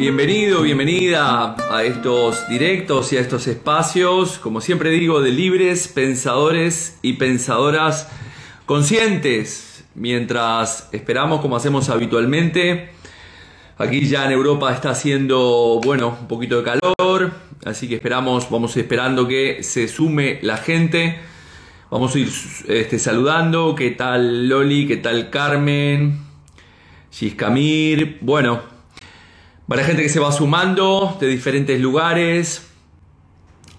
Bienvenido, bienvenida a estos directos y a estos espacios, como siempre digo, de libres pensadores y pensadoras conscientes, mientras esperamos como hacemos habitualmente. Aquí ya en Europa está haciendo, bueno, un poquito de calor, así que esperamos, vamos esperando que se sume la gente. Vamos a ir este, saludando. ¿Qué tal Loli? ¿Qué tal Carmen? Giscamir. Bueno, para gente que se va sumando de diferentes lugares.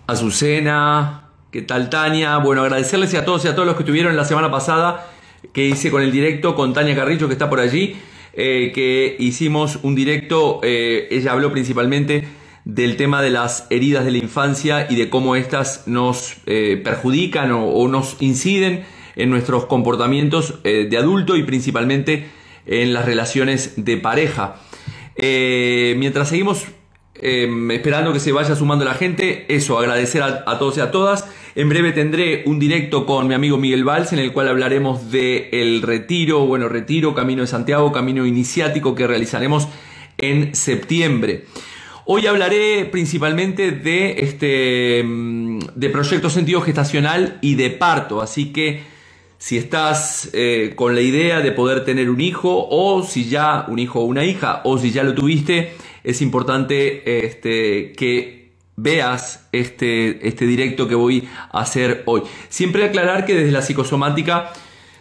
Azucena. ¿Qué tal Tania? Bueno, agradecerles a todos y a todos los que estuvieron la semana pasada que hice con el directo con Tania Carrillo que está por allí. Eh, que hicimos un directo, eh, ella habló principalmente del tema de las heridas de la infancia y de cómo éstas nos eh, perjudican o, nos inciden en nuestros comportamientos de adulto y principalmente en las relaciones de pareja. Mientras seguimos esperando que se vaya sumando la gente, eso, agradecer a todos y a todas. En breve tendré un directo con mi amigo Miguel Valls en el cual hablaremos de el retiro, bueno, retiro, Camino de Santiago, Camino Iniciático que realizaremos en septiembre. Hoy hablaré principalmente de este mm, de proyecto sentido gestacional y de parto, así que si estás eh, con la idea de poder tener un hijo o si ya un hijo o una hija o si ya lo tuviste, es importante este, que veas este, este directo que voy a hacer hoy. Siempre aclarar que desde la psicosomática,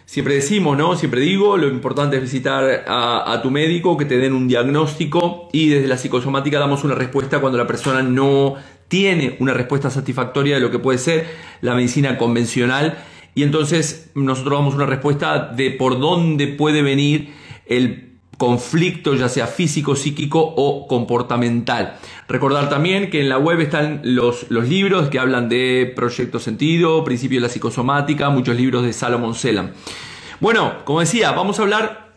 siempre decimos, ¿no? Siempre digo, lo importante es visitar a, tu médico, que te den un diagnóstico y desde la psicosomática damos una respuesta cuando la persona no tiene una respuesta satisfactoria de lo que puede ser la medicina convencional y entonces nosotros damos una respuesta de por dónde puede venir el conflicto, ya sea físico, psíquico o comportamental. Recordar también que en la web están los, los libros que hablan de Proyecto Sentido, Principio de la Psicosomática, muchos libros de Salomon Selam. Bueno, como decía, vamos a hablar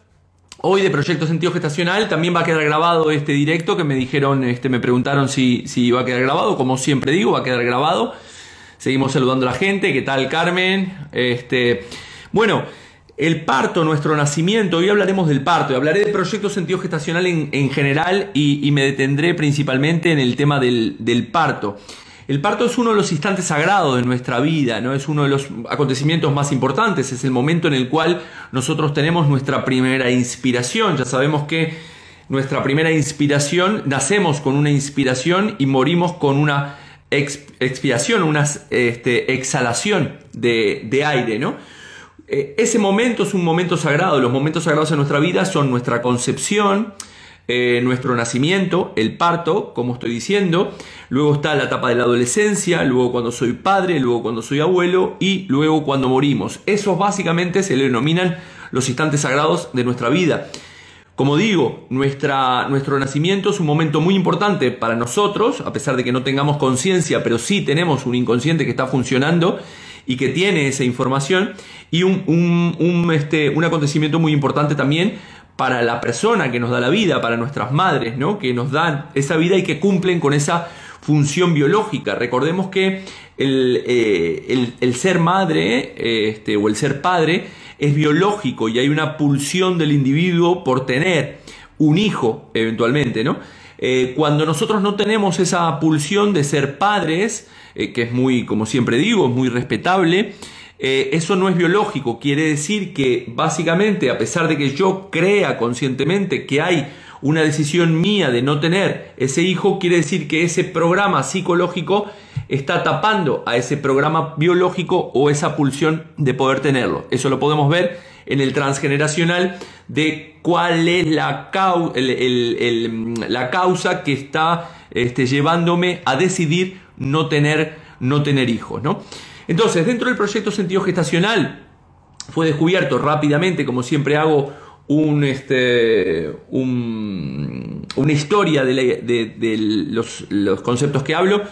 hoy de Proyecto Sentido Gestacional. También va a quedar grabado este directo que me dijeron, este, me preguntaron si, si va a quedar grabado. Como siempre digo, va a quedar grabado. Seguimos saludando a la gente. ¿Qué tal, Carmen? Este, bueno, el parto, nuestro nacimiento, hoy hablaremos del parto, y hablaré del proyecto sentido gestacional en, general y, me detendré principalmente en el tema del, parto. El parto es uno de los instantes sagrados de nuestra vida, ¿no? es uno de los acontecimientos más importantes, es el momento en el cual nosotros tenemos nuestra primera inspiración. Ya sabemos que nuestra primera inspiración, nacemos con una inspiración y morimos con una expiación, una este, exhalación de, aire, ¿no? Eh, ese momento es un momento sagrado. Los momentos sagrados en nuestra vida son nuestra concepción, eh, nuestro nacimiento, el parto, como estoy diciendo. Luego está la etapa de la adolescencia, luego cuando soy padre, luego cuando soy abuelo y luego cuando morimos. Esos básicamente se le denominan los instantes sagrados de nuestra vida. Como digo, nuestra, nuestro nacimiento es un momento muy importante para nosotros, a pesar de que no tengamos conciencia, pero sí tenemos un inconsciente que está funcionando y que tiene esa información y un, este, un acontecimiento muy importante también para la persona que nos da la vida, para nuestras madres, ¿no? que nos dan esa vida y que cumplen con esa función biológica. Recordemos que el, eh, ser madre este, o el ser padre es biológico y hay una pulsión del individuo por tener un hijo eventualmente. ¿no? Eh, cuando nosotros no tenemos esa pulsión de ser padres, eh, que es muy, como siempre digo, muy respetable, eh, eso no es biológico. Quiere decir que básicamente, a pesar de que yo crea conscientemente que hay una decisión mía de no tener ese hijo, quiere decir que ese programa psicológico está tapando a ese programa biológico o esa pulsión de poder tenerlo. Eso lo podemos ver en el transgeneracional de cuál es la, la causa que está este, llevándome a decidir no tener, no tener hijos. ¿no? Entonces, dentro del proyecto sentido gestacional fue descubierto rápidamente, como siempre hago, un, este, una historia de, los, conceptos que hablo.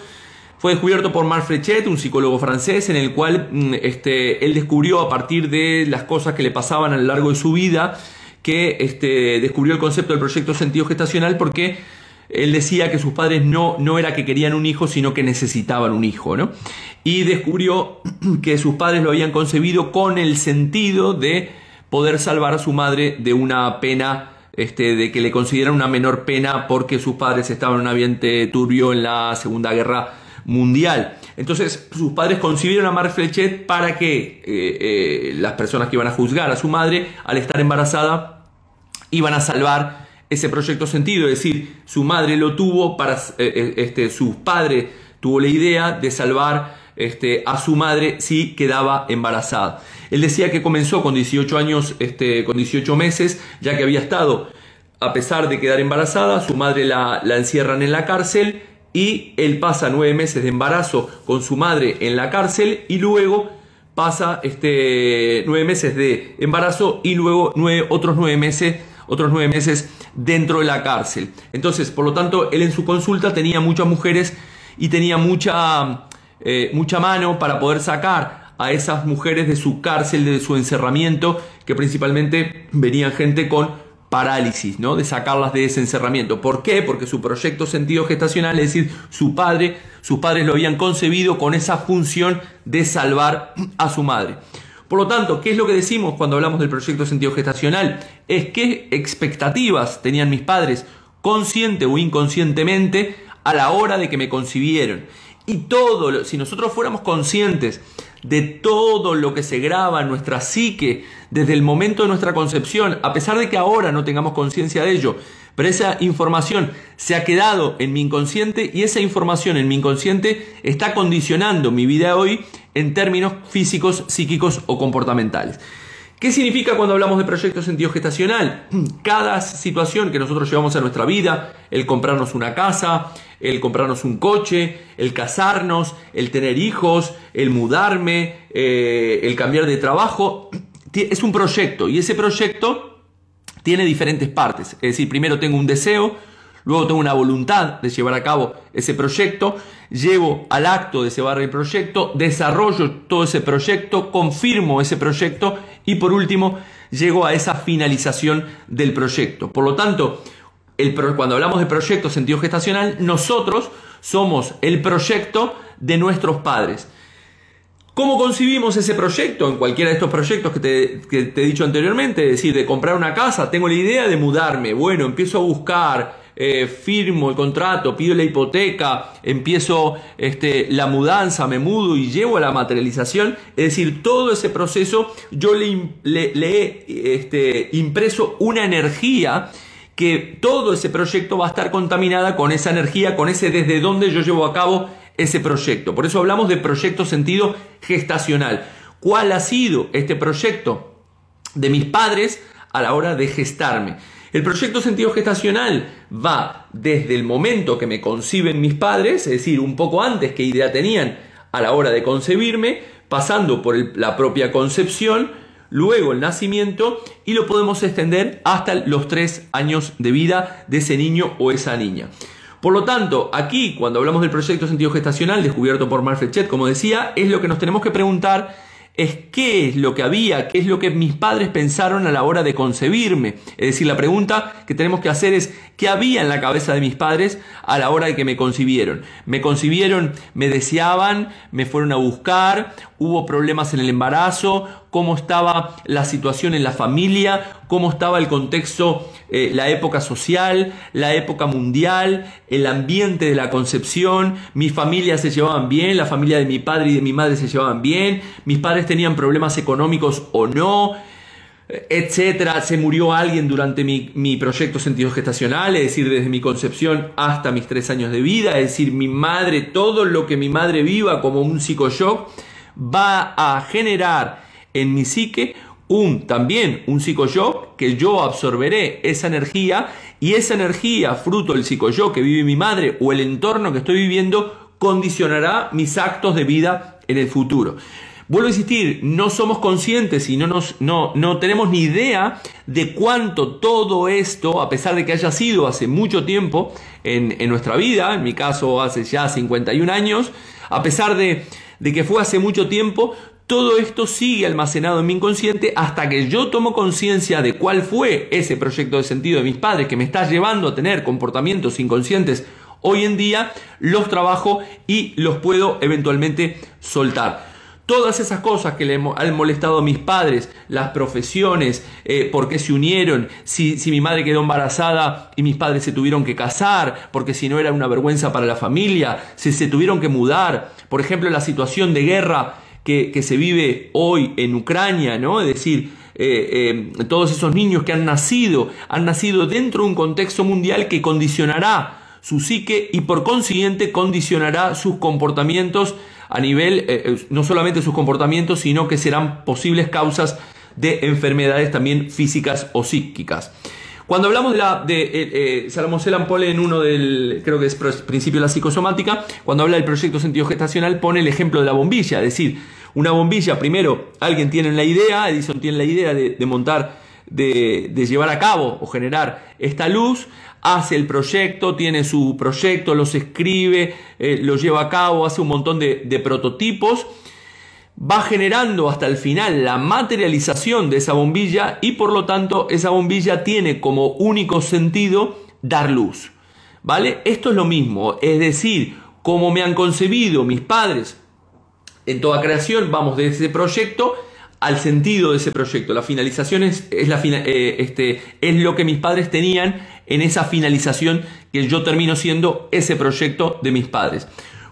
Fue descubierto por Marc Frechet, un psicólogo francés, en el cual mm, este, él descubrió a partir de las cosas que le pasaban a lo largo de su vida, que este, descubrió el concepto del proyecto sentido gestacional porque él decía que sus padres no, no era que querían un hijo, sino que necesitaban un hijo, ¿no? Y descubrió que sus padres lo habían concebido con el sentido de poder salvar a su madre de una pena este, de que le consideran una menor pena porque sus padres estaban en un ambiente turbio en la Segunda Guerra Mundial. Entonces sus padres concibieron a Mar Flechet para que eh, eh, las personas que iban a juzgar a su madre, al estar embarazada, iban a salvar ese proyecto sentido, es decir, su madre lo tuvo para, eh, este, su padre tuvo la idea de salvar este, a su madre si quedaba embarazada. Él decía que comenzó con 18 años, este, con 18 meses, ya que había estado, a pesar de quedar embarazada, su madre la, la encierran en la cárcel y él pasa nueve meses de embarazo con su madre en la cárcel y luego pasa este, nueve meses de embarazo y luego nueve, otros nueve meses otros nueve meses dentro de la cárcel. Entonces, por lo tanto, él en su consulta tenía muchas mujeres y tenía mucha, eh, mucha mano para poder sacar a esas mujeres de su cárcel, de su encerramiento, que principalmente venían gente con parálisis, ¿no? De sacarlas de ese encerramiento. ¿Por qué? Porque su proyecto sentido gestacional, es decir, su padre, sus padres lo habían concebido con esa función de salvar a su madre. Por lo tanto, ¿qué es lo que decimos cuando hablamos del proyecto sentido gestacional? Es qué expectativas tenían mis padres, consciente o inconscientemente, a la hora de que me concibieron. Y todo, si nosotros fuéramos conscientes de todo lo que se graba en nuestra psique desde el momento de nuestra concepción, a pesar de que ahora no tengamos conciencia de ello, pero esa información se ha quedado en mi inconsciente y esa información en mi inconsciente está condicionando mi vida hoy en términos físicos, psíquicos o comportamentales. ¿Qué significa cuando hablamos de proyecto sentido gestacional? Cada situación que nosotros llevamos a nuestra vida, el comprarnos una casa, el comprarnos un coche, el casarnos, el tener hijos, el mudarme, eh, el cambiar de trabajo, es un proyecto y ese proyecto tiene diferentes partes. Es decir, primero tengo un deseo, luego tengo una voluntad de llevar a cabo ese proyecto, llevo al acto de llevar el proyecto, desarrollo todo ese proyecto, confirmo ese proyecto y por último llego a esa finalización del proyecto. Por lo tanto, cuando hablamos de proyecto sentido gestacional, nosotros somos el proyecto de nuestros padres. ¿Cómo concibimos ese proyecto? En cualquiera de estos proyectos que te, he dicho anteriormente, es decir, de comprar una casa, tengo la idea de mudarme, bueno, empiezo a buscar, eh, firmo el contrato, pido la hipoteca, empiezo este, la mudanza, me mudo y llevo a la materialización. Es decir, todo ese proceso yo le, he este, impreso una energía que todo ese proyecto va a estar contaminada con esa energía, con ese desde donde yo llevo a cabo ese proyecto. Por eso hablamos de proyecto sentido gestacional. ¿Cuál ha sido este proyecto de mis padres a la hora de gestarme? El proyecto sentido gestacional va desde el momento que me conciben mis padres, es decir, un poco antes que idea tenían a la hora de concebirme, pasando por la propia concepción, luego el nacimiento y lo podemos extender hasta los tres años de vida de ese niño o esa niña. Por lo tanto, aquí cuando hablamos del proyecto sentido gestacional descubierto por Marfred Chet, como decía, es lo que nos tenemos que preguntar es qué es lo que había, qué es lo que mis padres pensaron a la hora de concebirme. Es decir, la pregunta que tenemos que hacer es qué había en la cabeza de mis padres a la hora de que me concibieron. Me concibieron, me deseaban, me fueron a buscar, hubo problemas en el embarazo, cómo estaba la situación en la familia, cómo estaba el contexto, eh, la época social, la época mundial, el ambiente de la concepción, mi familia se llevaban bien, la familia de mi padre y de mi madre se llevaban bien, mis padres tenían problemas económicos o no, etcétera, se murió alguien durante mi, mi, proyecto sentido gestacional, es decir, desde mi concepción hasta mis tres años de vida, es decir, mi madre, todo lo que mi madre viva como un psicoshock va a generar en mi psique un también un psicoyo que yo absorberé esa energía y esa energía fruto del psicoyo que vive mi madre o el entorno que estoy viviendo condicionará mis actos de vida en el futuro. Vuelvo a insistir, no somos conscientes y no, nos, no, no tenemos ni idea de cuánto todo esto, a pesar de que haya sido hace mucho tiempo en, en nuestra vida, en mi caso hace ya 51 años, a pesar de, de que fue hace mucho tiempo, todo esto sigue almacenado en mi inconsciente hasta que yo tomo conciencia de cuál fue ese proyecto de sentido de mis padres que me está llevando a tener comportamientos inconscientes hoy en día, los trabajo y los puedo eventualmente soltar. todas esas cosas que le han molestado a mis padres, las profesiones, eh, por qué se unieron, si, si mi madre quedó embarazada y mis padres se tuvieron que casar, porque si no era una vergüenza para la familia, si se tuvieron que mudar, por ejemplo, la situación de guerra que, se vive hoy en Ucrania, ¿no? Es decir, eh, eh, todos esos niños que han nacido, han nacido dentro de un contexto mundial que condicionará su psique y por consiguiente condicionará sus comportamientos a nivel, eh, no solamente sus comportamientos, sino que serán posibles causas de enfermedades también físicas o psíquicas. Cuando hablamos de la, de, eh, eh pone en uno del, creo que es principio de la psicosomática, cuando habla del proyecto sentido gestacional pone el ejemplo de la bombilla, es decir, una bombilla, primero, alguien tiene la idea, Edison tiene la idea de, montar, de, llevar a cabo o generar esta luz, hace el proyecto, tiene su proyecto, los escribe, eh, los lleva a cabo, hace un montón de prototipos, va generando hasta el final la materialización de esa bombilla y por lo tanto esa bombilla tiene como único sentido dar luz. ¿Vale? Esto es lo mismo, es decir, como me han concebido mis padres en toda creación, vamos de ese proyecto al sentido de ese proyecto. La finalización es, la, eh, este, es lo que mis padres tenían en esa finalización que yo termino siendo ese proyecto de mis padres.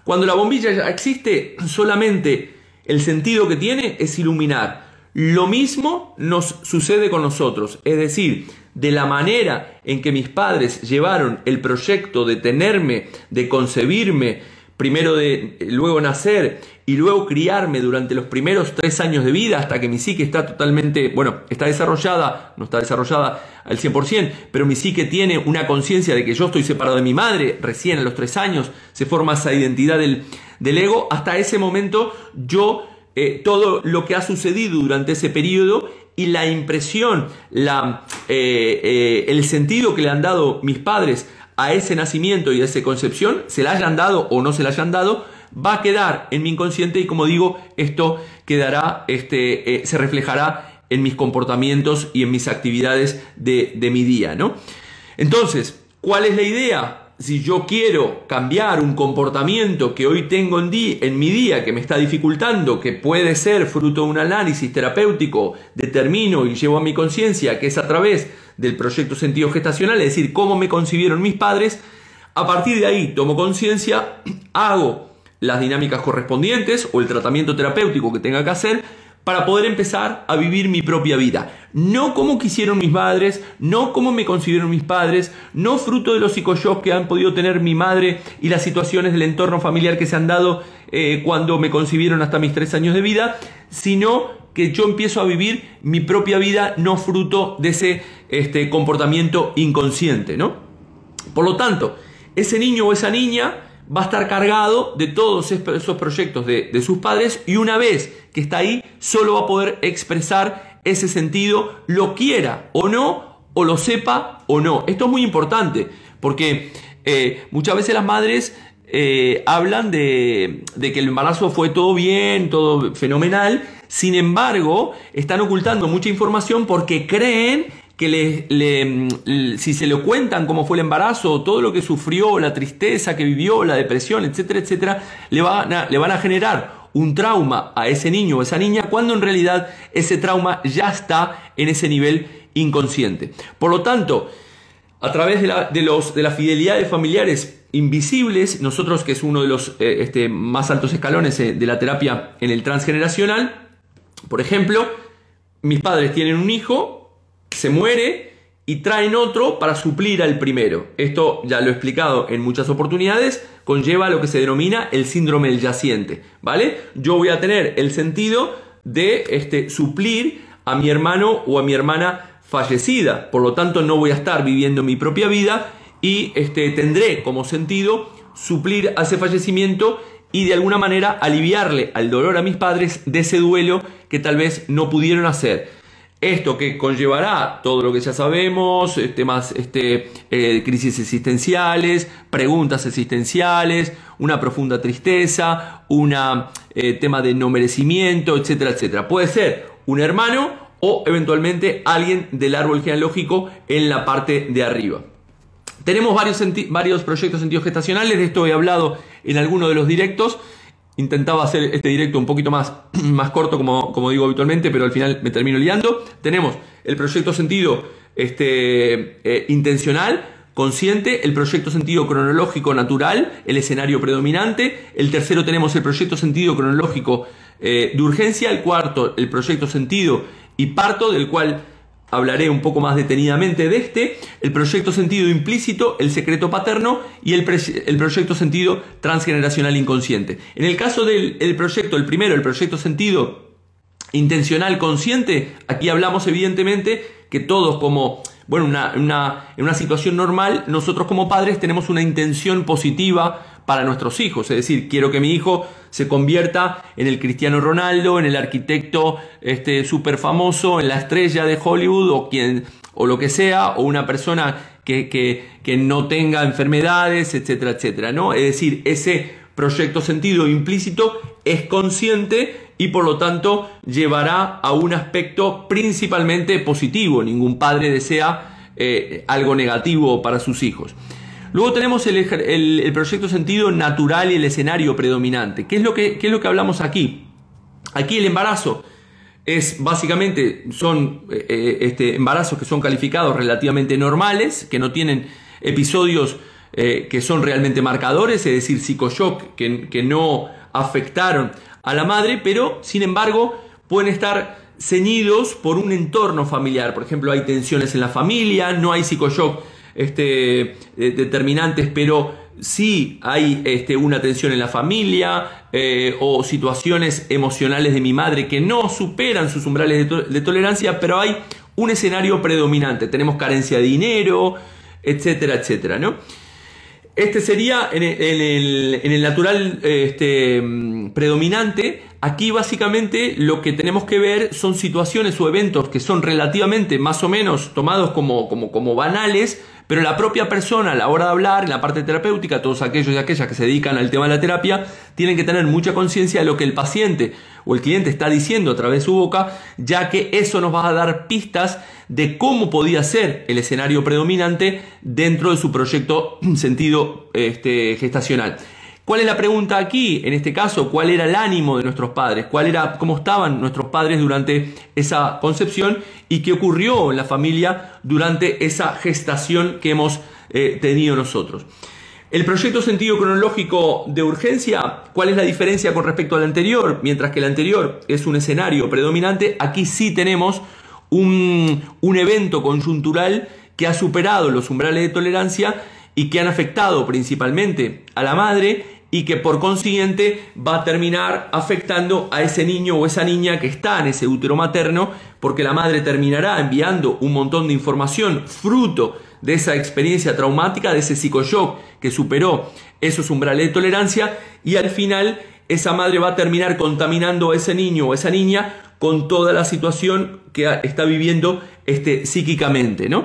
Cuando la bombilla ya existe, solamente el sentido que tiene es iluminar. Lo mismo nos sucede con nosotros, es decir, de la manera en que mis padres llevaron el proyecto de tenerme, de concebirme, primero de luego nacer y luego criarme durante los primeros tres años de vida hasta que mi psique está totalmente, bueno, está desarrollada, no está desarrollada al 100%, pero mi psique tiene una conciencia de que yo estoy separado de mi madre, recién a los tres años se forma esa identidad del, del ego, hasta ese momento yo, eh, todo lo que ha sucedido durante ese periodo y la impresión, la, eh, eh, el sentido que le han dado mis padres a ese nacimiento y a esa concepción, se la hayan dado o no se la hayan dado, va a quedar en mi inconsciente y como digo, esto quedará, este, eh, se reflejará en mis comportamientos y en mis actividades de, de mi día, ¿no? Entonces, ¿cuál es la idea? si yo quiero cambiar un comportamiento que hoy tengo en, en, mi día que me está dificultando, que puede ser fruto de un análisis terapéutico, determino y llevo a mi conciencia que es a través del proyecto sentido gestacional, es decir, cómo me concibieron mis padres, a partir de ahí tomo conciencia, hago las dinámicas correspondientes o el tratamiento terapéutico que tenga que hacer, para poder empezar a vivir mi propia vida. No como quisieron mis madres, no como me concibieron mis padres, no fruto de los psicoshocks que han podido tener mi madre y las situaciones del entorno familiar que se han dado eh, cuando me concibieron hasta mis tres años de vida, sino que yo empiezo a vivir mi propia vida no fruto de ese este, comportamiento inconsciente, ¿no? Por lo tanto, ese niño o esa niña va a estar cargado de todos esos proyectos de, sus padres y una vez que está ahí, solo va a poder expresar ese sentido, lo quiera o no, o lo sepa o no. Esto es muy importante porque eh, muchas veces las madres eh, hablan de, que el embarazo fue todo bien, todo fenomenal, sin embargo, están ocultando mucha información porque creen que le, si se le cuentan cómo fue el embarazo, todo lo que sufrió, la tristeza que vivió, la depresión, etcétera, etcétera, le van a, le van a generar un trauma a ese niño o esa niña cuando en realidad ese trauma ya está en ese nivel inconsciente. Por lo tanto, a través de, la, de, los, de las fidelidades familiares invisibles, nosotros que es uno de los eh, este, más altos escalones eh, de la terapia en el transgeneracional, por ejemplo, mis padres tienen un hijo, se muere y traen otro para suplir al primero. Esto ya lo he explicado en muchas oportunidades, conlleva lo que se denomina el síndrome del yaciente, ¿vale? Yo voy a tener el sentido de este, suplir a mi hermano o a mi hermana fallecida, por lo tanto no voy a estar viviendo mi propia vida y este, tendré como sentido suplir a ese fallecimiento y de alguna manera aliviarle al dolor a mis padres de ese duelo que tal vez no pudieron hacer. Esto que conllevará todo lo que ya sabemos, temas, este, eh, crisis existenciales, preguntas existenciales, una profunda tristeza, un eh, tema de no merecimiento, etcétera, etcétera. Puede ser un hermano o eventualmente alguien del árbol genealógico en la parte de arriba. Tenemos varios, varios proyectos sentidos gestacionales, de esto he hablado en alguno de los directos. intentaba hacer este directo un poquito más, más corto, como, como digo habitualmente, pero al final me termino liando. Tenemos el proyecto sentido este, eh, intencional, consciente, el proyecto sentido cronológico natural, el escenario predominante. El tercero tenemos el proyecto sentido cronológico eh, de urgencia. El cuarto, el proyecto sentido y parto, del cual hablaré un poco más detenidamente de este, el proyecto sentido implícito, el secreto paterno y el, el proyecto sentido transgeneracional inconsciente. En el caso del proyecto, el primero, el proyecto sentido intencional consciente, aquí hablamos evidentemente que todos como, bueno, una, en una situación normal, nosotros como padres tenemos una intención positiva para nuestros hijos. Es decir, quiero que mi hijo se convierta en el Cristiano Ronaldo, en el arquitecto este, súper famoso, en la estrella de Hollywood o, quien, o lo que sea, o una persona que, que, no tenga enfermedades, etcétera, etcétera. ¿no? Es decir, ese proyecto sentido implícito es consciente y por lo tanto llevará a un aspecto principalmente positivo. Ningún padre desea eh, algo negativo para sus hijos. Luego tenemos el, proyecto sentido natural y el escenario predominante. ¿Qué es, lo que, es lo que hablamos aquí? Aquí el embarazo es básicamente, son eh, eh, este, embarazos que son calificados relativamente normales, que no tienen episodios eh, que son realmente marcadores, es decir, psicoshock que, que no afectaron a la madre, pero sin embargo pueden estar ceñidos por un entorno familiar. Por ejemplo, hay tensiones en la familia, no hay psicoshock este, eh, determinantes, pero sí hay este, una tensión en la familia eh, o situaciones emocionales de mi madre que no superan sus umbrales de, tolerancia, pero hay un escenario predominante. Tenemos carencia de dinero, etcétera, etcétera, ¿no? Este sería en el, natural este, predominante. Aquí básicamente lo que tenemos que ver son situaciones o eventos que son relativamente más o menos tomados como, como, como banales, pero la propia persona a la hora de hablar, en la parte terapéutica, todos aquellos y aquellas que se dedican al tema de la terapia, tienen que tener mucha conciencia de lo que el paciente o el cliente está diciendo a través de su boca, ya que eso nos va a dar pistas de cómo podía ser el escenario predominante dentro de su proyecto sentido este, gestacional. ¿Cuál es la pregunta aquí? En este caso, ¿cuál era el ánimo de nuestros padres? ¿Cuál era, cómo estaban nuestros padres durante esa concepción? ¿Y qué ocurrió en la familia durante esa gestación que hemos eh, tenido nosotros? El proyecto sentido cronológico de urgencia, ¿cuál es la diferencia con respecto al anterior? Mientras que el anterior es un escenario predominante, aquí sí tenemos un, un evento conjuntural que ha superado los umbrales de tolerancia y que han afectado principalmente a la madre y que por consiguiente va a terminar afectando a ese niño o esa niña que está en ese útero materno, porque la madre terminará enviando un montón de información fruto de esa experiencia traumática, de ese psicoshock que superó esos umbrales de tolerancia y al final esa madre va a terminar contaminando a ese niño o esa niña con toda la situación que está viviendo este, psíquicamente, ¿no?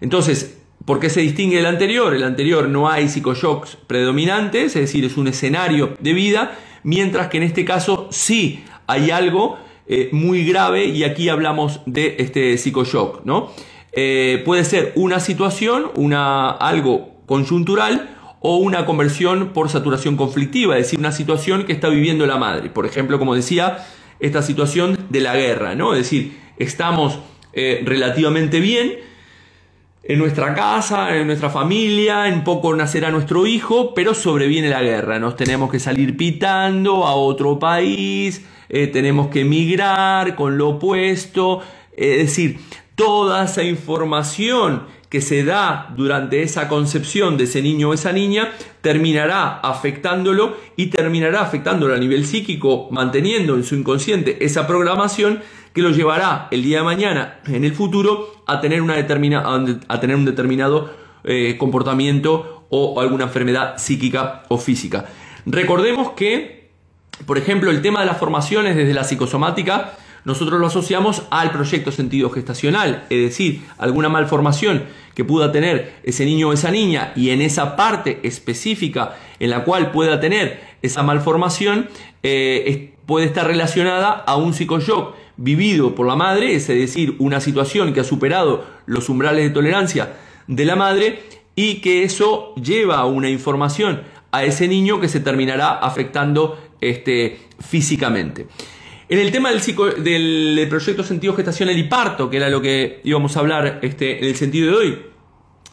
Entonces, ¿Por qué se distingue del anterior? El anterior no hay psicoshocks predominantes, es decir, es un escenario de vida, mientras que en este caso sí hay algo eh, muy grave y aquí hablamos de este psicoshock, ¿no? Eh, puede ser una situación, una, algo conjuntural o una conversión por saturación conflictiva, es decir, una situación que está viviendo la madre. Por ejemplo, como decía, esta situación de la guerra, ¿no? Es decir, estamos eh, relativamente bien, en nuestra casa, en nuestra familia, en poco nacerá nuestro hijo, pero sobreviene la guerra, nos tenemos que salir pitando a otro país, eh, tenemos que emigrar con lo opuesto, es decir, toda esa información que se da durante esa concepción de ese niño o esa niña terminará afectándolo y terminará afectándolo a nivel psíquico, manteniendo en su inconsciente esa programación que lo llevará el día de mañana, en el futuro, a tener, una determina, a tener un determinado eh, comportamiento o alguna enfermedad psíquica o física. Recordemos que, por ejemplo, el tema de las formaciones desde la psicosomática, nosotros lo asociamos al proyecto sentido gestacional, es decir, alguna malformación que pueda tener ese niño o esa niña y en esa parte específica en la cual pueda tener esa malformación eh, puede estar relacionada a un psicoshock vivido por la madre, es decir, una situación que ha superado los umbrales de tolerancia de la madre y que eso lleva una información a ese niño que se terminará afectando este, físicamente. En el tema del, del, proyecto sentido gestacional y parto, que era lo que íbamos a hablar este, en el sentido de hoy,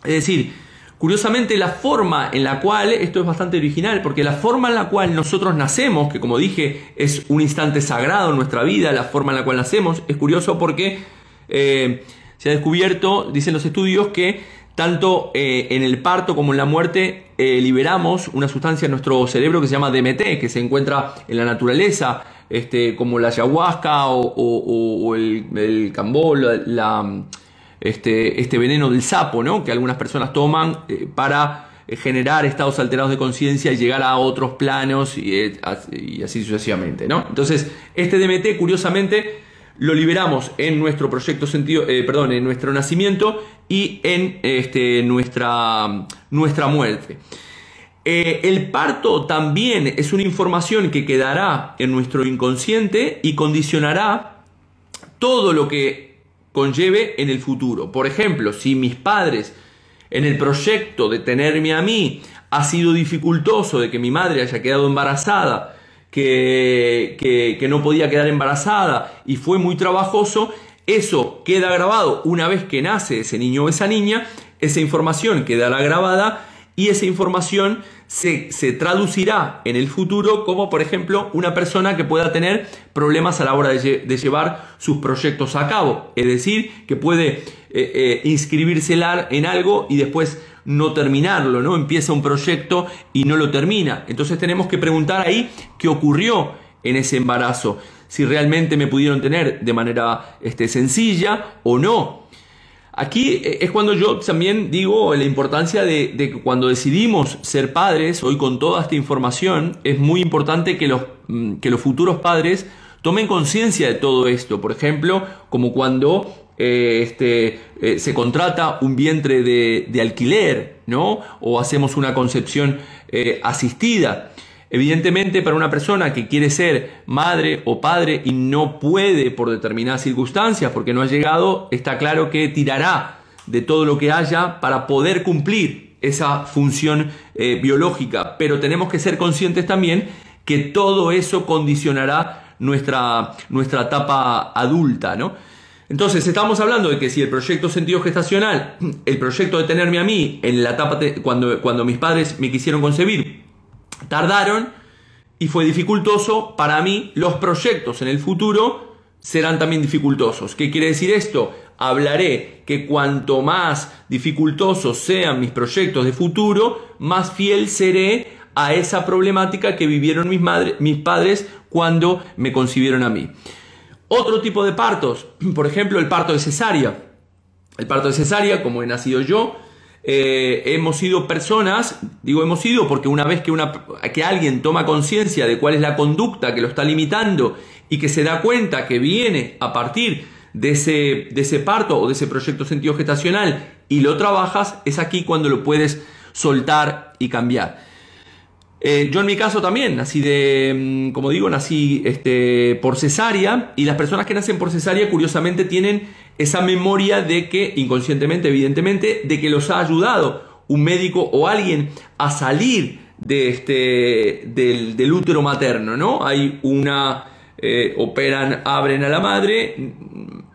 es decir, curiosamente la forma en la cual, esto es bastante original, porque la forma en la cual nosotros nacemos, que como dije es un instante sagrado en nuestra vida, la forma en la cual nacemos, es curioso porque eh, se ha descubierto, dicen los estudios, que tanto eh, en el parto como en la muerte eh, liberamos una sustancia en nuestro cerebro que se llama DMT, que se encuentra en la naturaleza, este, como la ayahuasca o, el, el, cambó, la, este, este, veneno del sapo, ¿no? que algunas personas toman eh, para eh, generar estados alterados de conciencia y llegar a otros planos y, eh, así sucesivamente. ¿no? Entonces, este DMT, curiosamente, lo liberamos en nuestro proyecto sentido, perdón, en nuestro nacimiento y en este, nuestra, nuestra muerte. Eh, el parto también es una información que quedará en nuestro inconsciente y condicionará todo lo que conlleve en el futuro. Por ejemplo, si mis padres en el proyecto de tenerme a mí ha sido dificultoso de que mi madre haya quedado embarazada, que, que no podía quedar embarazada y fue muy trabajoso, eso queda grabado una vez que nace ese niño o esa niña, esa información quedará grabada y esa información se, traducirá en el futuro como, por ejemplo, una persona que pueda tener problemas a la hora de, llevar sus proyectos a cabo. Es decir, que puede eh, eh, inscribirse en algo y después no terminarlo, ¿no? Empieza un proyecto y no lo termina. Entonces tenemos que preguntar ahí qué ocurrió en ese embarazo. Si realmente me pudieron tener de manera este, sencilla o no. Aquí eh, es cuando yo también digo la importancia de, que cuando decidimos ser padres, hoy con toda esta información, es muy importante que los, mm, que los futuros padres tomen conciencia de todo esto. Por ejemplo, como cuando eh, este, eh, se contrata un vientre de, alquiler, ¿no? O hacemos una concepción asistida. Evidentemente, para una persona que quiere ser madre o padre y no puede por determinadas circunstancias, porque no ha llegado, está claro que tirará de todo lo que haya para poder cumplir esa función eh, biológica. Pero tenemos que ser conscientes también que todo eso condicionará nuestra, nuestra etapa adulta, ¿no? Entonces, estamos hablando de que si el proyecto sentido gestacional, el proyecto de tenerme a mí en la etapa cuando, cuando mis padres me quisieron concebir, tardaron y fue dificultoso, para mí los proyectos en el futuro serán también dificultosos. ¿Qué quiere decir esto? Hablaré que cuanto más dificultosos sean mis proyectos de futuro, más fiel seré a esa problemática que vivieron mis, mis padres cuando me concibieron a mí. Otro tipo de partos, por ejemplo el parto de cesárea. El parto de cesárea, como he nacido yo, eh, hemos sido personas, digo hemos sido porque una vez que, una, que alguien toma conciencia de cuál es la conducta que lo está limitando y que se da cuenta que viene a partir de ese, de ese parto o de ese proyecto sentido gestacional y lo trabajas, es aquí cuando lo puedes soltar y cambiar. Eh, yo en mi caso también, nací de, mm, como digo, nací este, por cesárea y las personas que nacen por cesárea curiosamente tienen esa memoria de que, inconscientemente, evidentemente, de que los ha ayudado un médico o alguien a salir de este, del, útero materno, ¿no? Hay una, eh, operan, abren a la madre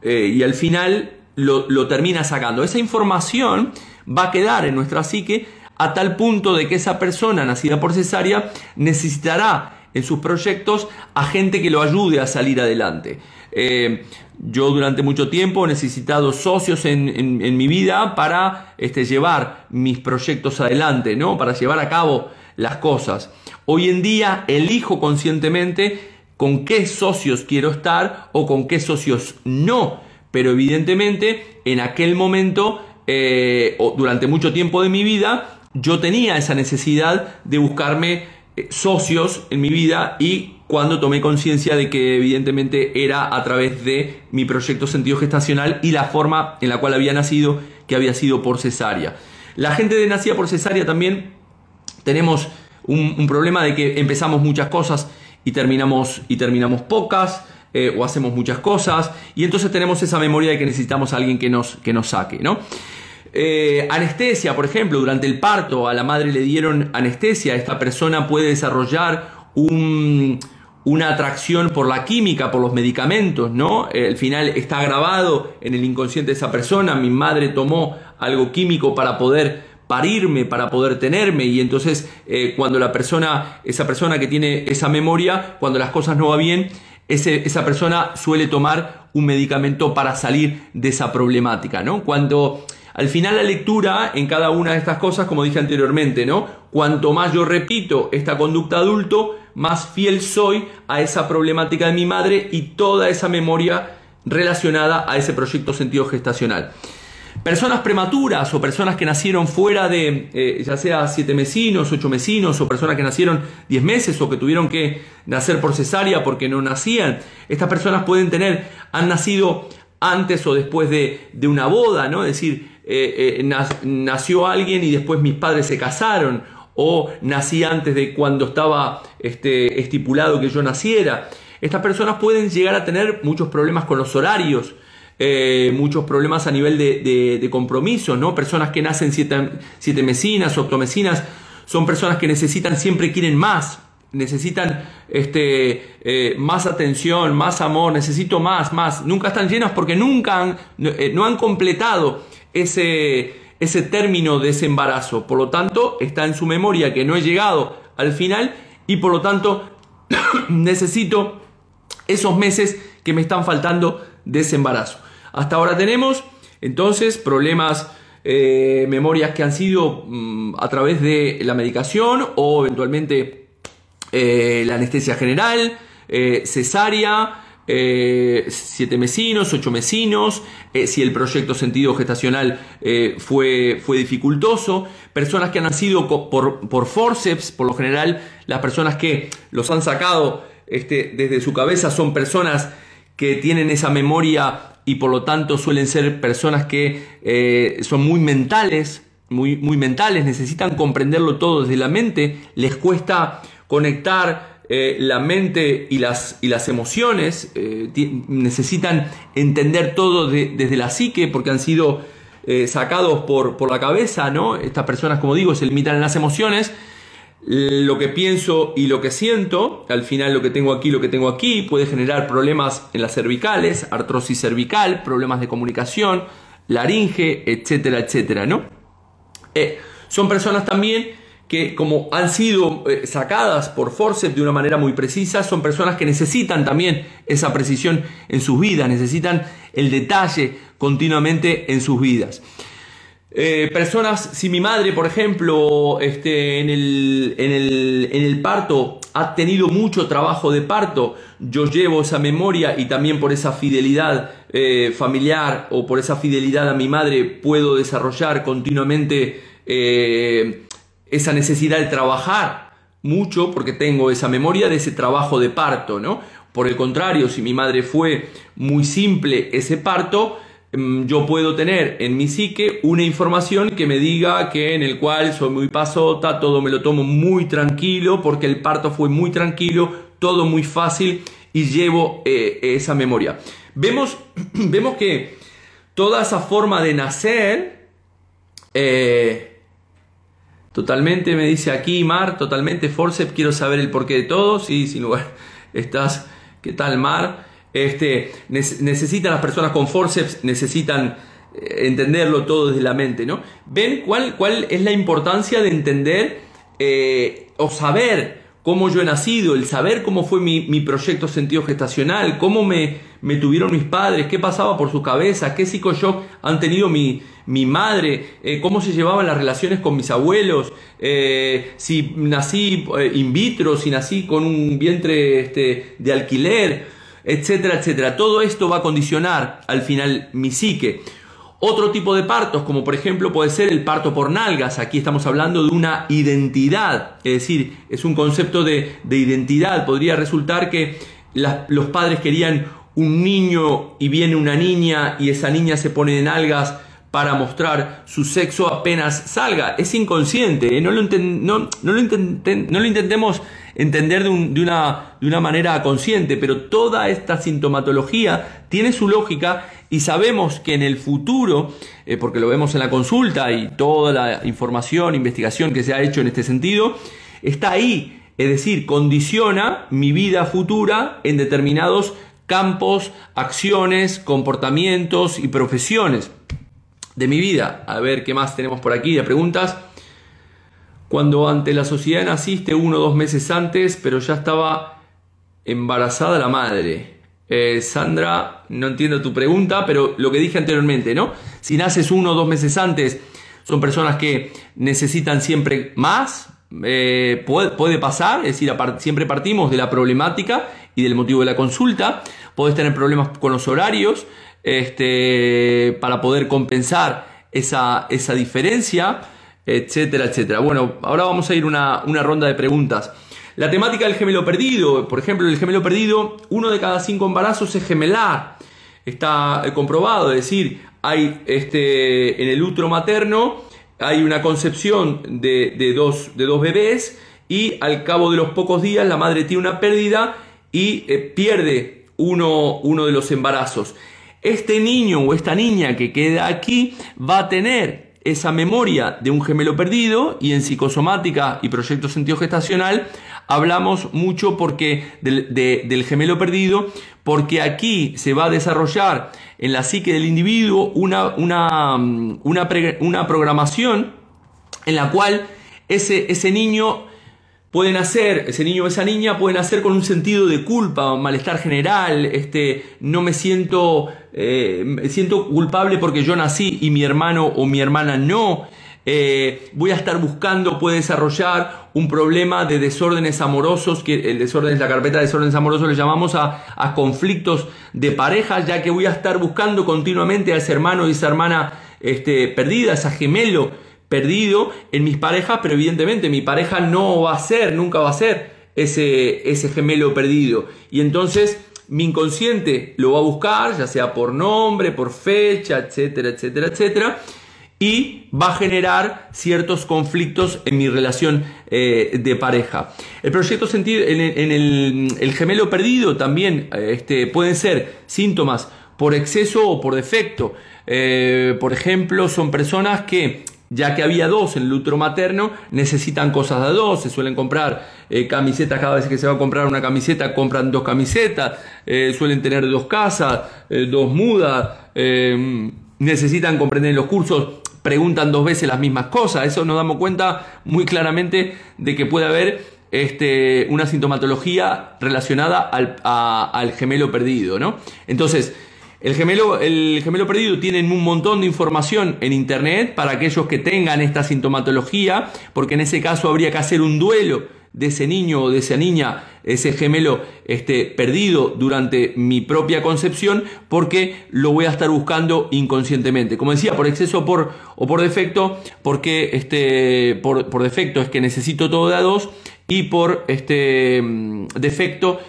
eh, y al final lo, lo termina sacando. Esa información va a quedar en nuestra psique a tal punto de que esa persona nacida por cesárea necesitará en sus proyectos a gente que lo ayude a salir adelante. Eh, yo durante mucho tiempo he necesitado socios en, mi vida para este, llevar mis proyectos adelante, ¿no? para llevar a cabo las cosas. Hoy en día elijo conscientemente con qué socios quiero estar o con qué socios no, pero evidentemente en aquel momento eh, o durante mucho tiempo de mi vida yo tenía esa necesidad de buscarme eh, socios en mi vida y cuando tomé conciencia de que evidentemente era a través de mi proyecto sentido gestacional y la forma en la cual había nacido, que había sido por cesárea. La gente de nacida por cesárea también tenemos un, problema de que empezamos muchas cosas y terminamos, y terminamos pocas. Eh, o hacemos muchas cosas y entonces tenemos esa memoria de que necesitamos a alguien que nos, que nos saque, ¿no? Eh, anestesia, por ejemplo, durante el parto a la madre le dieron anestesia, esta persona puede desarrollar una atracción por la química, por los medicamentos, ¿no? Eh, al final está grabado en el inconsciente de esa persona, mi madre tomó algo químico para poder parirme, para poder tenerme y entonces eh, cuando la persona, esa persona que tiene esa memoria, cuando las cosas no van bien, esa persona suele tomar un medicamento para salir de esa problemática, ¿no? Cuando al final la lectura en cada una de estas cosas, como dije anteriormente, ¿no? Cuanto más yo repito esta conducta adulto, más fiel soy a esa problemática de mi madre y toda esa memoria relacionada a ese proyecto sentido gestacional. Personas prematuras o personas que nacieron fuera de, eh, ya sea siete mesinos, ocho mesinos, o personas que nacieron diez meses o que tuvieron que nacer por cesárea porque no nacían. Estas personas pueden tener, han nacido antes o después de, una boda, ¿no? Es decir, eh, eh, nació alguien y después mis padres se casaron, o nací antes de cuando estaba este, estipulado que yo naciera. Estas personas pueden llegar a tener muchos problemas con los horarios, eh, muchos problemas a nivel de, compromiso, ¿no? Personas que nacen siete, siete mesinas, octomesinas, son personas que necesitan, siempre quieren más, necesitan este, más atención, más amor, necesito más, más. Nunca están llenas porque nunca han, no han completado ese, ese término de ese embarazo. Por lo tanto, está en su memoria que no he llegado al final y por lo tanto necesito esos meses que me están faltando de. Hasta ahora tenemos entonces problemas, eh, memorias que han sido mm, a través de la medicación o eventualmente eh, la anestesia general, eh, cesárea, siete mesinos, ocho mesinos, si el proyecto sentido gestacional fue, fue dificultoso, personas que han nacido por, por forceps, por lo general las personas que los han sacado este, desde su cabeza son personas que tienen esa memoria y por lo tanto suelen ser personas que eh, son muy mentales, muy, muy mentales, necesitan comprenderlo todo desde la mente, les cuesta conectar eh, la mente y las, y las emociones, eh, necesitan entender todo desde la psique porque han sido sacados por, por la cabeza, ¿no? Estas personas, como digo, se limitan en las emociones lo que pienso y lo que siento, al final lo que tengo aquí, lo que tengo aquí, puede generar problemas en las cervicales, artrosis cervical, problemas de comunicación, laringe, etcétera, etcétera, ¿no? Eh, son personas también que como han sido eh, sacadas por forceps de una manera muy precisa, son personas que necesitan también esa precisión en sus vidas, necesitan el detalle continuamente en sus vidas. Eh, personas, si mi madre, por ejemplo, este, en, el, en, el, en el parto ha tenido mucho trabajo de parto, yo llevo esa memoria y también por esa fidelidad eh, familiar o por esa fidelidad a mi madre puedo desarrollar continuamente esa necesidad de trabajar mucho porque tengo esa memoria de ese trabajo de parto, ¿no? Por el contrario, si mi madre fue muy simple ese parto, Mm, yo puedo tener en mi psique una información que me diga que en el cual soy muy pasota, todo me lo tomo muy tranquilo, porque el parto fue muy tranquilo, todo muy fácil y llevo eh, esa memoria. Vemos, vemos que toda esa forma de nacer, eh, totalmente, me dice aquí Mar, totalmente forceps, quiero saber el porqué de todo, sí, sin lugar, estás, ¿qué tal Mar? Este, necesitan las personas con forceps, necesitan eh, entenderlo todo desde la mente, ¿no? ¿Ven cuál, cuál es la importancia de entender eh, o saber cómo yo he nacido, el saber cómo fue mi, proyecto sentido gestacional, cómo me, me, tuvieron mis padres, qué pasaba por su cabeza, qué psicoshock han tenido mi, mi madre, eh, cómo se llevaban las relaciones con mis abuelos, si nací in vitro, si nací con un vientre este, de alquiler, etcétera, etcétera. Todo esto va a condicionar al final mi psique. Otro tipo de partos, como por ejemplo puede ser el parto por nalgas, aquí estamos hablando de una identidad, es decir, es un concepto de, identidad. Podría resultar que los padres querían un niño y viene una niña y esa niña se pone de nalgas para mostrar su sexo apenas salga. Es inconsciente, ¿eh? no, lo no, lo no, lo intentemos entender de, una, de una manera consciente, pero toda esta sintomatología tiene su lógica y sabemos que en el futuro, eh, porque lo vemos en la consulta y toda la información, investigación que se ha hecho en este sentido, está ahí, es decir, condiciona mi vida futura en determinados campos, acciones, comportamientos y profesiones de mi vida. A ver qué más tenemos por aquí de preguntas. Cuando ante la sociedad naciste uno o dos meses antes, pero ya estaba embarazada la madre. Eh, Sandra, no entiendo tu pregunta, pero lo que dije anteriormente, ¿no? Si naces uno o dos meses antes, son personas que necesitan siempre más. Eh, puede, pasar, es decir, siempre partimos de la problemática y del motivo de la consulta. Puedes tener problemas con los horarios, este, para poder compensar esa, esa diferencia, etcétera, etcétera. Bueno, ahora vamos a ir una, una ronda de preguntas. La temática del gemelo perdido, por ejemplo, el gemelo perdido, uno de cada cinco embarazos es gemelar. Está comprobado, es decir, hay este, en el útero materno hay una concepción de, dos, de dos bebés y al cabo de los pocos días la madre tiene una pérdida y eh, pierde uno, uno de los embarazos este niño o esta niña que queda aquí va a tener esa memoria de un gemelo perdido y en psicosomática y proyecto sentido gestacional hablamos mucho porque del, gemelo perdido porque aquí se va a desarrollar en la psique del individuo una, una, una, una programación en la cual ese, ese niño pueden nacer, ese niño o esa niña pueden nacer con un sentido de culpa, malestar general, este, no me siento, eh, me siento culpable porque yo nací y mi hermano o mi hermana no. Eh, voy a estar buscando, puede desarrollar un problema de desórdenes amorosos, que el desorden es la carpeta de desórdenes amorosos, le llamamos a, a conflictos de pareja, ya que voy a estar buscando continuamente a ese hermano y esa hermana este, perdida, esa gemelo perdido en mis parejas, pero evidentemente mi pareja no va a ser, nunca va a ser ese, ese gemelo perdido. Y entonces mi inconsciente lo va a buscar, ya sea por nombre, por fecha, etcétera, etcétera, etcétera, y va a generar ciertos conflictos en mi relación eh, de pareja. El proyecto sentido, en, el, gemelo perdido también eh, este, pueden ser síntomas por exceso o por defecto. Eh, por ejemplo, son personas que ya que había dos en el útero materno, necesitan cosas de dos, se suelen comprar camisetas, cada vez que se va a comprar una camiseta compran dos camisetas, suelen tener dos casas, dos mudas, necesitan comprender los cursos, preguntan dos veces las mismas cosas, eso nos damos cuenta muy claramente de que puede haber este, una sintomatología relacionada al, al gemelo perdido, ¿no? Entonces, el gemelo, el gemelo perdido tiene un montón de información en internet para aquellos que tengan esta sintomatología, porque en ese caso habría que hacer un duelo de ese niño o de esa niña, ese gemelo este, perdido durante mi propia concepción, porque lo voy a estar buscando inconscientemente. Como decía, por exceso por, o por defecto, porque este, por, por defecto es que necesito todo de a dos y por este, mm, defecto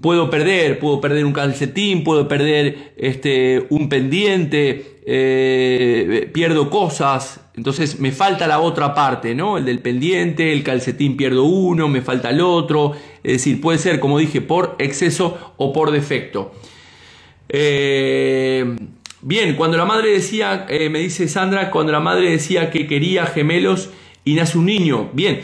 puedo perder, puedo perder un calcetín, puedo perder este, un pendiente, eh, pierdo cosas, entonces me falta la otra parte, ¿no? El del pendiente, el calcetín pierdo uno, me falta el otro, es decir, puede ser, como dije, por exceso o por defecto. Eh, bien, cuando la madre decía, eh, me dice Sandra, cuando la madre decía que quería gemelos y nace un niño, bien,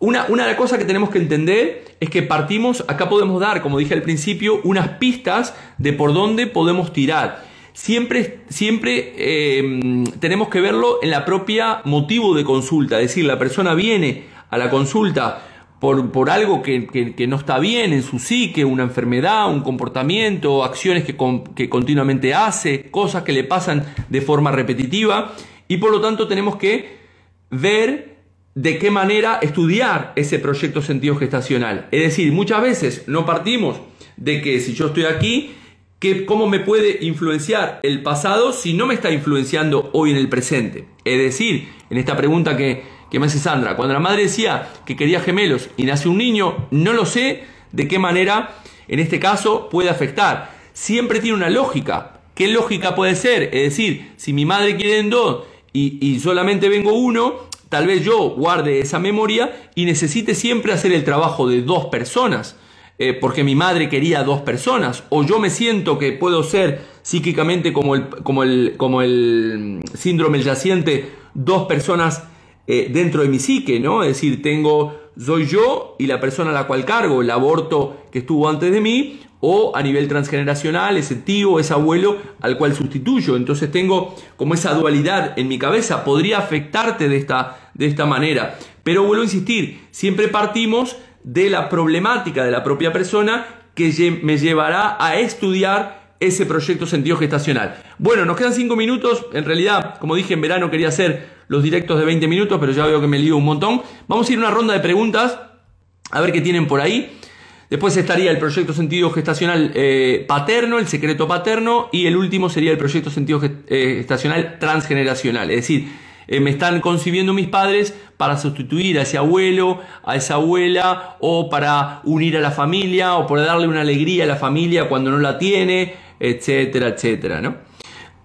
una, una de las cosas que tenemos que entender es que partimos, acá podemos dar, como dije al principio, unas pistas de por dónde podemos tirar. Siempre, siempre eh, tenemos que verlo en la propia motivo de consulta, es decir, la persona viene a la consulta por, por algo que, no está bien en su psique, una enfermedad, un comportamiento, acciones que, que continuamente hace, cosas que le pasan de forma repetitiva y por lo tanto tenemos que ver de qué manera estudiar ese proyecto sentido gestacional. Es decir, muchas veces no partimos de que si yo estoy aquí, que cómo me puede influenciar el pasado si no me está influenciando hoy en el presente. Es decir, en esta pregunta que, que me hace Sandra, cuando la madre decía que quería gemelos y nace un niño, no lo sé de qué manera en este caso puede afectar. Siempre tiene una lógica ¿Qué lógica puede ser? Es decir, si mi madre quiere en dos y, y solamente vengo uno, tal vez yo guarde esa memoria y necesite siempre hacer el trabajo de dos personas. Eh, porque mi madre quería dos personas, o yo me siento que puedo ser psíquicamente como el, como el, como el síndrome yaciente, dos personas eh, dentro de mi psique, ¿no? Es decir, tengo, soy yo y la persona a la cual cargo, el aborto que estuvo antes de mí, o a nivel transgeneracional, ese tío, ese abuelo al cual sustituyo. Entonces tengo como esa dualidad en mi cabeza, podría afectarte de esta, de esta manera. Pero vuelvo a insistir, siempre partimos de la problemática de la propia persona que me llevará a estudiar ese proyecto sentido gestacional. Bueno, nos quedan 5 minutos. En realidad, como dije, en verano quería hacer los directos de 20 minutos, pero ya veo que me lío un montón. Vamos a ir a una ronda de preguntas, a ver qué tienen por ahí. Después estaría el proyecto sentido gestacional eh, paterno, el secreto paterno, y el último sería el proyecto sentido eh, gestacional transgeneracional. Es decir, eh, me están concibiendo mis padres para sustituir a ese abuelo, a esa abuela, o para unir a la familia, o para darle una alegría a la familia cuando no la tiene, etcétera, etcétera, ¿no?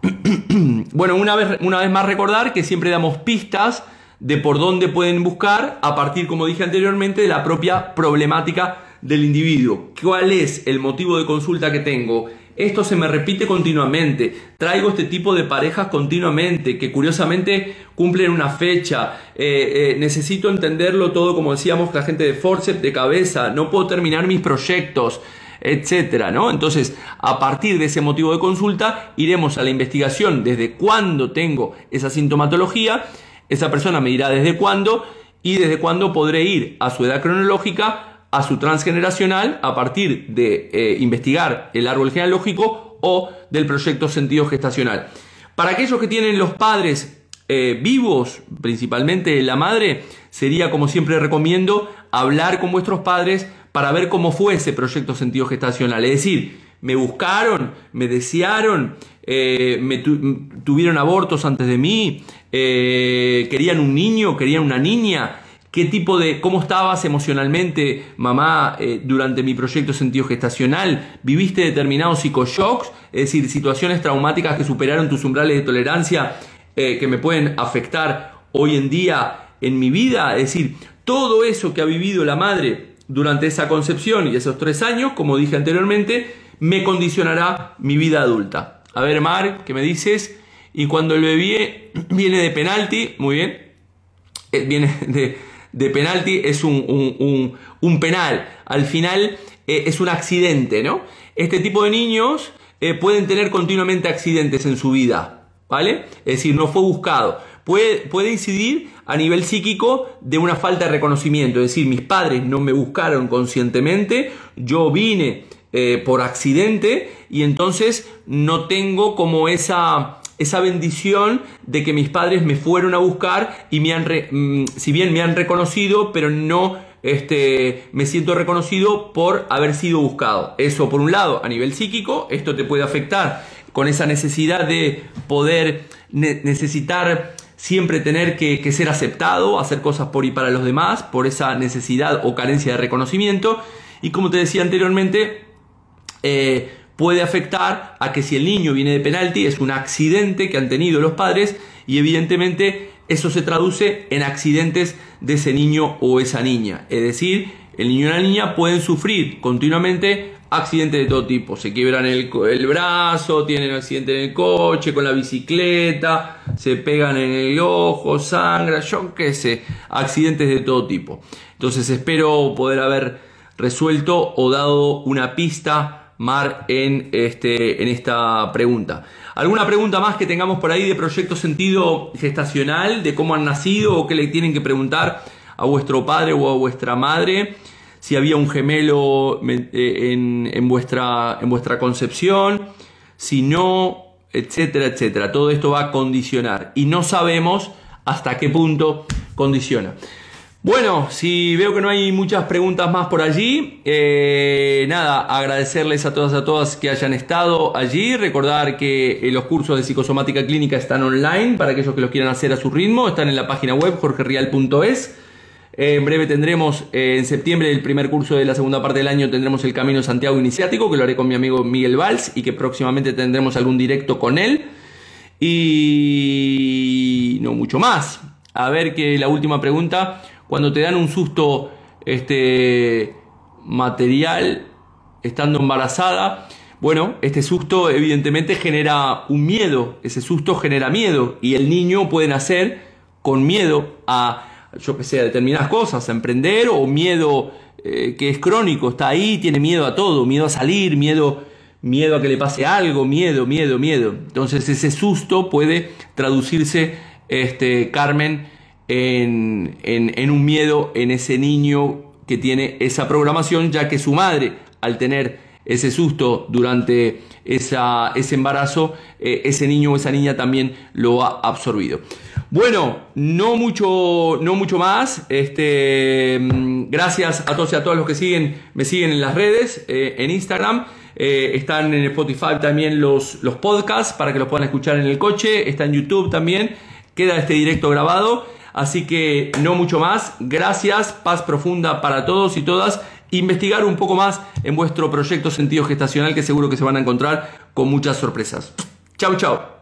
bueno, una vez, una vez más recordar que siempre damos pistas de por dónde pueden buscar a partir, como dije anteriormente, de la propia problemática del individuo. ¿Cuál es el motivo de consulta que tengo? Esto se me repite continuamente. Traigo este tipo de parejas continuamente que curiosamente cumplen una fecha. Eh, eh, necesito entenderlo todo, como decíamos, la gente de forceps, de cabeza. No puedo terminar mis proyectos, etcétera, ¿no? Entonces, a partir de ese motivo de consulta, iremos a la investigación desde cuándo tengo esa sintomatología. Esa persona me dirá desde cuándo y desde cuándo podré ir a su edad cronológica a su transgeneracional a partir de eh, investigar el árbol genealógico o del proyecto sentido gestacional. Para aquellos que tienen los padres eh, vivos, principalmente la madre, sería como siempre recomiendo hablar con vuestros padres para ver cómo fue ese proyecto sentido gestacional. Es decir, me buscaron, me desearon, eh, me tuvieron abortos antes de mí, querían un niño, querían una niña, qué tipo de, cómo estabas emocionalmente, mamá, eh, durante mi proyecto sentido gestacional, viviste determinados psicoshocks, es decir, situaciones traumáticas que superaron tus umbrales de tolerancia eh, que me pueden afectar hoy en día en mi vida, es decir, todo eso que ha vivido la madre durante esa concepción y esos tres años, como dije anteriormente, me condicionará mi vida adulta. A ver, Mar, ¿qué me dices? Y cuando el bebé viene de penalti, muy bien, eh, viene de, de penalti es un, penal. Al final eh, es un accidente, ¿no? Este tipo de niños eh, pueden tener continuamente accidentes en su vida, ¿vale? Es decir, no fue buscado. Puede, puede incidir a nivel psíquico de una falta de reconocimiento, es decir, mis padres no me buscaron conscientemente, yo vine eh, por accidente y entonces no tengo como esa esa bendición de que mis padres me fueron a buscar y me han, mm, si bien me han reconocido, pero no este, me siento reconocido por haber sido buscado. Eso por un lado, a nivel psíquico, esto te puede afectar con esa necesidad de poder necesitar siempre tener que, ser aceptado, hacer cosas por y para los demás, por esa necesidad o carencia de reconocimiento. Y como te decía anteriormente, eh, puede afectar a que si el niño viene de penalti es un accidente que han tenido los padres y evidentemente eso se traduce en accidentes de ese niño o esa niña. Es decir, el niño y la niña pueden sufrir continuamente accidentes de todo tipo. Se quiebran el, el brazo, tienen accidente en el coche, con la bicicleta, se pegan en el ojo, sangra, yo qué sé, accidentes de todo tipo. Entonces espero poder haber resuelto o dado una pista Mar en, este, en esta pregunta. ¿Alguna pregunta más que tengamos por ahí de proyecto sentido gestacional, de cómo han nacido o qué le tienen que preguntar a vuestro padre o a vuestra madre? Si había un gemelo eh, en, en, vuestra, en vuestra concepción, si no, etcétera, etcétera. Todo esto va a condicionar y no sabemos hasta qué punto condiciona. Bueno, si veo que no hay muchas preguntas más por allí, eh, nada, agradecerles a todas a todas que hayan estado allí, recordar que eh, los cursos de psicosomática clínica están online para aquellos que los quieran hacer a su ritmo, están en la página web jorgerial.es. en breve tendremos, eh, en septiembre, el primer curso de la segunda parte del año, tendremos el Camino Santiago Iniciático, que lo haré con mi amigo Miguel Valls y que próximamente tendremos algún directo con él. Y no mucho más. A ver que la última pregunta, cuando te dan un susto este, material estando embarazada, bueno, este susto evidentemente genera un miedo, ese susto genera miedo y el niño puede nacer con miedo a yo que sé, a determinadas cosas, a emprender o miedo eh, que es crónico, está ahí, tiene miedo a todo, miedo a salir, miedo, miedo a que le pase algo, miedo, miedo, miedo. Entonces ese susto puede traducirse, este, Carmen, en, en, un miedo en ese niño que tiene esa programación, ya que su madre, al tener ese susto durante esa, ese embarazo, eh, ese niño o esa niña también lo ha absorbido. Bueno, no mucho, no mucho más. Este, mm, gracias a todos y a todas los que siguen, me siguen en las redes, eh, en Instagram. Eh, están en Spotify también los, los podcasts para que los puedan escuchar en el coche. Está en YouTube también. Queda este directo grabado. Así que no mucho más. Gracias. Paz profunda para todos y todas. Investigar un poco más en vuestro proyecto Sentido Gestacional que seguro que se van a encontrar con muchas sorpresas. Chau, chau.